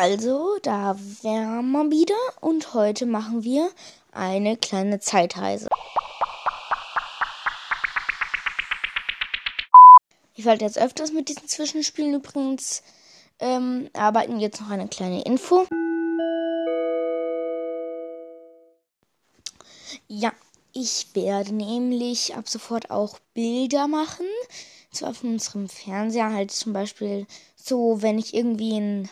Also, da wären wir wieder und heute machen wir eine kleine Zeitreise. Ich wollte jetzt öfters mit diesen Zwischenspielen übrigens ähm, arbeiten. Jetzt noch eine kleine Info. Ja, ich werde nämlich ab sofort auch Bilder machen. Zwar von unserem Fernseher, halt zum Beispiel so, wenn ich irgendwie ein,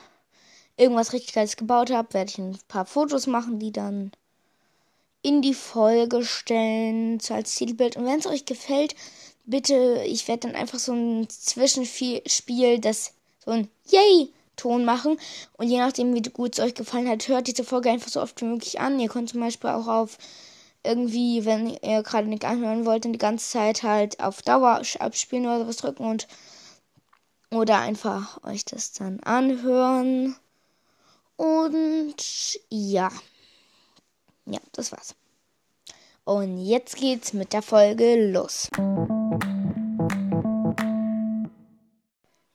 irgendwas richtig Geiles gebaut habe, werde ich ein paar Fotos machen, die dann in die Folge stellen, so als Titelbild. Und wenn es euch gefällt, bitte, ich werde dann einfach so ein Zwischenspiel, das so ein Yay-Ton machen. Und je nachdem, wie gut es euch gefallen hat, hört diese Folge einfach so oft wie möglich an. Ihr könnt zum Beispiel auch auf irgendwie, wenn ihr gerade nicht anhören wollt, die ganze Zeit halt auf Dauer abspielen oder was drücken und oder einfach euch das dann anhören. Und ja. Ja, das war's. Und jetzt geht's mit der Folge los.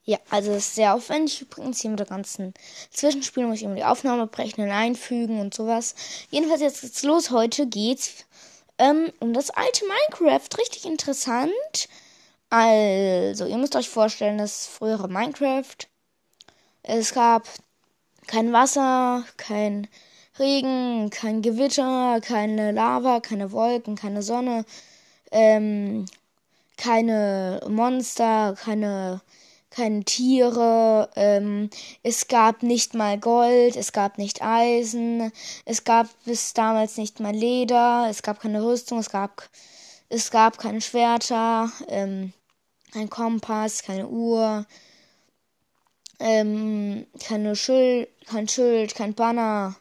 Ja, also es ist sehr aufwendig übrigens hier mit der ganzen Zwischenspiel muss ich immer die Aufnahme brechen und einfügen und sowas. Jedenfalls jetzt geht's los. Heute geht's ähm, um das alte Minecraft. Richtig interessant. Also, ihr müsst euch vorstellen, das frühere Minecraft. Es gab kein Wasser, kein Regen, kein Gewitter, keine Lava, keine Wolken, keine Sonne, ähm, keine Monster, keine keine Tiere, ähm, es gab nicht mal Gold, es gab nicht Eisen, es gab bis damals nicht mal Leder, es gab keine Rüstung, es gab, es gab keine Schwerter, ähm, kein Kompass, keine Uhr, ähm, keine Schild, kein Schild, kein Banner,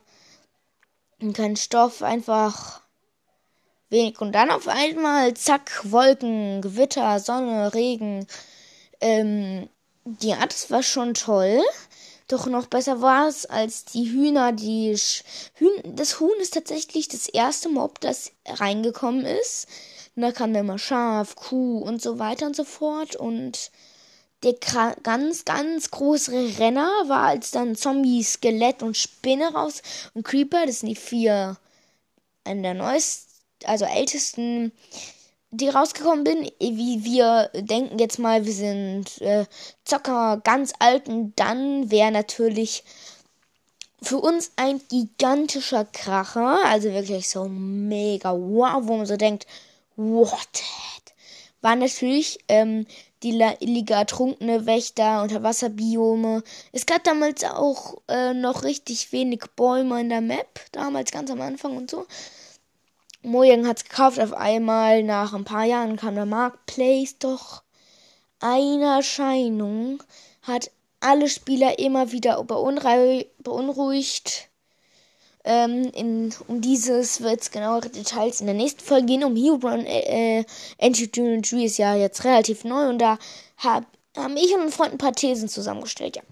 kein Stoff, einfach wenig. Und dann auf einmal, zack, Wolken, Gewitter, Sonne, Regen, ähm, ja, das war schon toll. Doch noch besser war es als die Hühner, die Sch Hühn das Huhn ist tatsächlich das erste Mob, das reingekommen ist. Und da kam dann immer Schaf, Kuh und so weiter und so fort. Und der ganz, ganz große Renner war, als dann Zombie, Skelett und Spinne raus und Creeper, das sind die vier an der neuesten, also ältesten die rausgekommen bin, wie wir denken jetzt mal, wir sind äh, Zocker ganz alten, dann wäre natürlich für uns ein gigantischer Kracher, also wirklich so mega wow, wo man so denkt, what? War natürlich ähm, die Liga ertrunkene Wächter, Unterwasserbiome. Es gab damals auch äh, noch richtig wenig Bäume in der Map, damals ganz am Anfang und so. Mojang hat's gekauft auf einmal. Nach ein paar Jahren kam der Marketplace. Doch eine Erscheinung hat alle Spieler immer wieder beunruhigt. Ähm, in, um dieses wird es genauere Details in der nächsten Folge gehen. Um Herobrine äh, Entity Tree ist ja jetzt relativ neu und da hab, haben ich und ein Freund ein paar Thesen zusammengestellt, ja.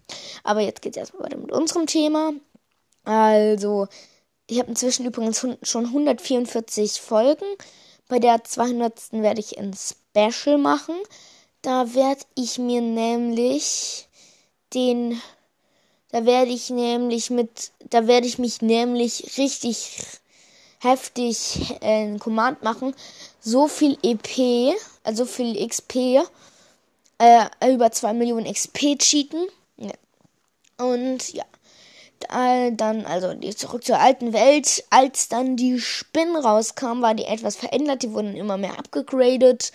Aber jetzt geht's erstmal weiter mit unserem Thema. Also, ich habe inzwischen übrigens schon 144 Folgen. Bei der 200. werde ich ein Special machen. Da werde ich mir nämlich den da werde ich nämlich mit da werde ich mich nämlich richtig heftig äh, Command machen. So viel EP, also viel XP, äh, über 2 Millionen XP cheaten. Ja. Und ja dann, also die zurück zur alten Welt, als dann die Spinnen rauskamen, war die etwas verändert, die wurden immer mehr abgegradet.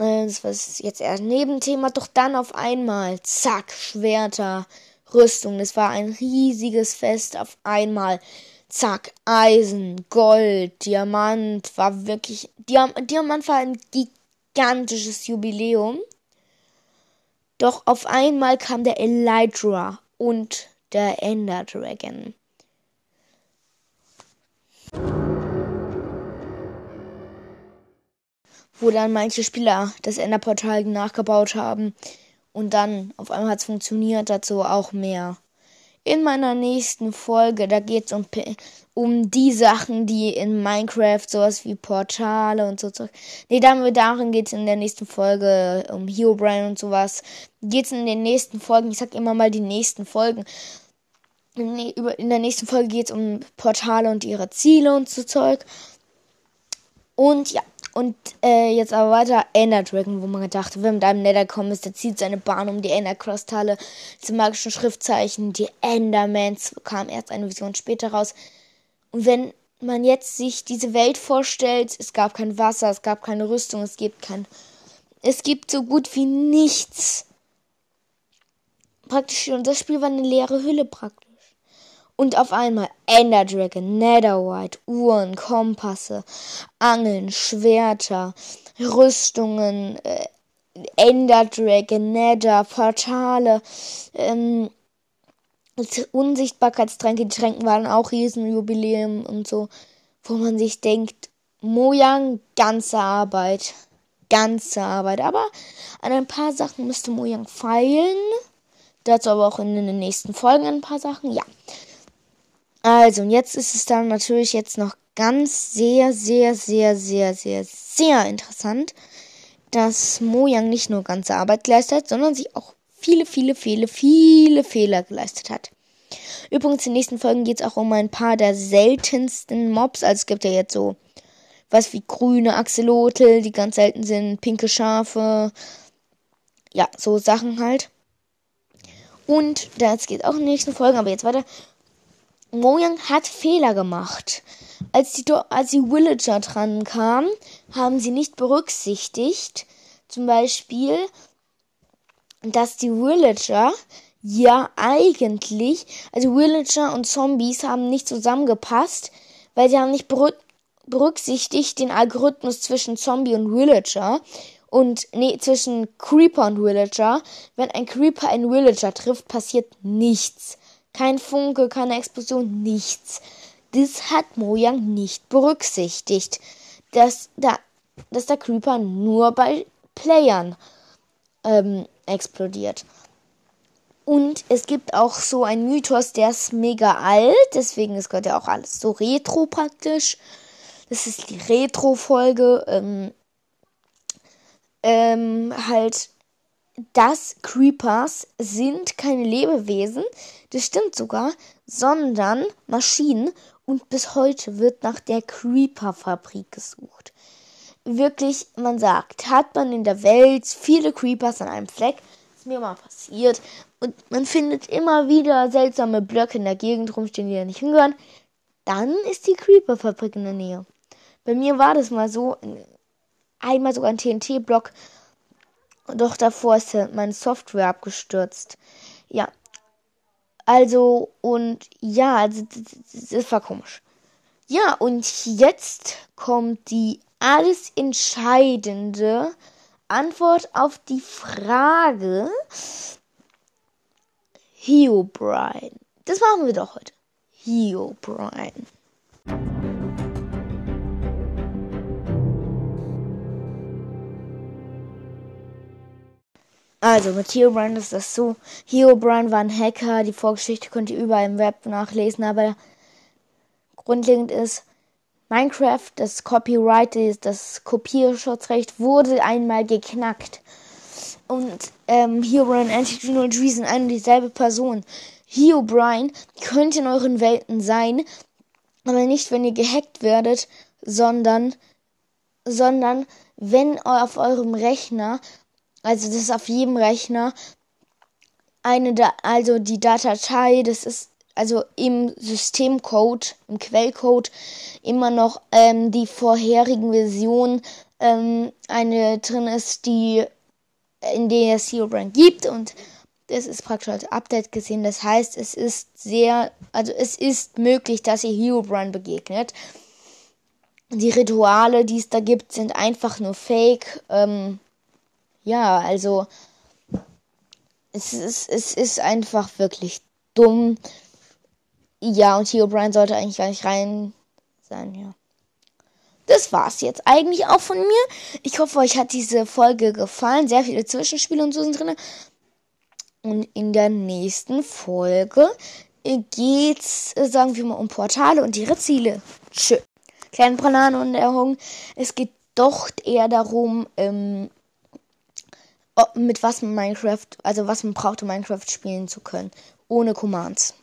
Äh, das war jetzt eher ein Nebenthema, doch dann auf einmal, zack, Schwerter, Rüstung, das war ein riesiges Fest auf einmal. Zack, Eisen, Gold, Diamant, war wirklich, Diam Diamant war ein gigantisches Jubiläum. Doch auf einmal kam der Elytra und der Ender Dragon. Wo dann manche Spieler das Enderportal nachgebaut haben und dann auf einmal hat es funktioniert, dazu auch mehr in meiner nächsten Folge. Da geht es um, um die Sachen, die in Minecraft sowas wie Portale und so. Nee, dann, darin geht es in der nächsten Folge um Herobrine und sowas. Geht es in den nächsten Folgen. Ich sag immer mal die nächsten Folgen. In der nächsten Folge geht es um Portale und ihre Ziele und so Zeug. Und ja, und äh, jetzt aber weiter Ender Dragon, wo man gedacht, wenn man mit einem Nether kommt ist, der zieht seine Bahn um die Ender-Kristalle, zum magischen Schriftzeichen, die Endermans kam erst eine Vision später raus. Und wenn man jetzt sich diese Welt vorstellt, es gab kein Wasser, es gab keine Rüstung, es gibt kein. Es gibt so gut wie nichts. Praktisch, und das Spiel war eine leere Hülle praktisch. Und auf einmal Ender Dragon, Netherwhite, Uhren, Kompasse, Angeln, Schwerter, Rüstungen, äh, Ender Dragon, Nether, Portale, ähm, Unsichtbarkeitstränke, die Tränken waren auch Riesenjubiläum und so, wo man sich denkt, Mojang, ganze Arbeit. Ganze Arbeit. Aber an ein paar Sachen müsste Mojang feilen. Dazu aber auch in den nächsten Folgen ein paar Sachen. Ja. Also, und jetzt ist es dann natürlich jetzt noch ganz sehr, sehr, sehr, sehr, sehr, sehr interessant, dass Mojang nicht nur ganze Arbeit geleistet hat, sondern sich auch viele, viele, viele, viele Fehler geleistet hat. Übrigens, in den nächsten Folgen geht es auch um ein paar der seltensten Mobs. Also es gibt ja jetzt so was wie grüne Axolotl, die ganz selten sind, pinke Schafe. Ja, so Sachen halt. Und das geht auch in den nächsten Folgen, aber jetzt weiter. Mojang hat Fehler gemacht. Als die, als die Villager dran kamen, haben sie nicht berücksichtigt, zum Beispiel, dass die Villager ja eigentlich, also Villager und Zombies haben nicht zusammengepasst, weil sie haben nicht berücksichtigt den Algorithmus zwischen Zombie und Villager und nee, zwischen Creeper und Villager. Wenn ein Creeper einen Villager trifft, passiert nichts. Kein Funke, keine Explosion, nichts. Das hat Mojang nicht berücksichtigt. Dass, da, dass der Creeper nur bei Playern ähm, explodiert. Und es gibt auch so einen Mythos, der ist mega alt, deswegen ist gehört ja auch alles so retro praktisch. Das ist die Retro-Folge. Ähm, ähm, halt dass Creepers sind keine Lebewesen, das stimmt sogar, sondern Maschinen und bis heute wird nach der Creeper-Fabrik gesucht. Wirklich, man sagt, hat man in der Welt viele Creepers an einem Fleck, ist mir mal passiert, und man findet immer wieder seltsame Blöcke in der Gegend rumstehen, die da nicht hingehören, dann ist die Creeper-Fabrik in der Nähe. Bei mir war das mal so, einmal sogar ein TNT-Block, doch davor ist meine Software abgestürzt. Ja. Also, und ja, also, das war komisch. Ja, und jetzt kommt die alles entscheidende Antwort auf die Frage Heobrine. Das machen wir doch heute. Heobrine. Also mit Herobrine ist das so. Herobrine war ein Hacker. Die Vorgeschichte könnt ihr überall im Web nachlesen. Aber grundlegend ist, Minecraft, das Copyright, das Kopierschutzrecht wurde einmal geknackt. Und ähm, Herobrine und Anti-Technology sind eine und dieselbe Person. Herobrine könnte in euren Welten sein, aber nicht, wenn ihr gehackt werdet, sondern, sondern wenn auf eurem Rechner also das ist auf jedem Rechner eine, da also die Datei, das ist also im Systemcode, im Quellcode immer noch ähm, die vorherigen Version ähm, eine drin ist, die in der es Herobrine gibt und das ist praktisch als Update gesehen. Das heißt, es ist sehr, also es ist möglich, dass ihr Herobrine begegnet. Die Rituale, die es da gibt, sind einfach nur Fake. Ähm, ja, also es ist, es ist einfach wirklich dumm. Ja, und Theo Bryan sollte eigentlich gar nicht rein sein, ja. Das war's jetzt eigentlich auch von mir. Ich hoffe, euch hat diese Folge gefallen. Sehr viele Zwischenspiele und so sind drin. Und in der nächsten Folge, geht's, sagen wir mal, um Portale und ihre Ziele. Tschö. Kleine Banane und der Hung. Es geht doch eher darum, ähm, mit was man Minecraft, also was man braucht, um Minecraft spielen zu können. Ohne Commands.